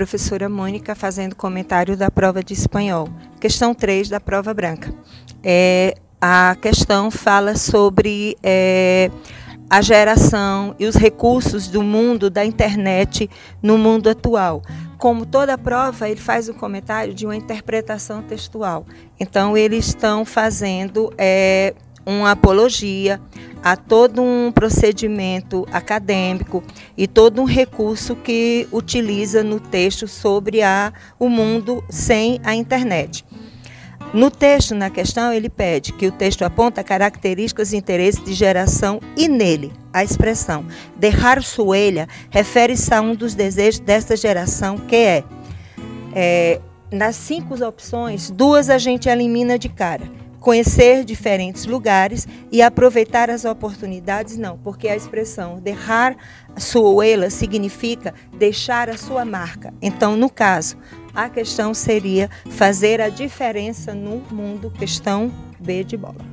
professora Mônica fazendo comentário da prova de espanhol. Questão 3 da prova branca. É, a questão fala sobre é, a geração e os recursos do mundo da internet no mundo atual. Como toda prova, ele faz um comentário de uma interpretação textual. Então, eles estão fazendo é, uma apologia a todo um procedimento acadêmico e todo um recurso que utiliza no texto sobre a, o mundo sem a internet. No texto, na questão, ele pede que o texto aponta características e interesses de geração e nele, a expressão derrar suelha refere-se a um dos desejos desta geração, que é, é nas cinco opções, duas a gente elimina de cara conhecer diferentes lugares e aproveitar as oportunidades, não, porque a expressão derrar suela significa deixar a sua marca. Então, no caso, a questão seria fazer a diferença no mundo, questão B de bola.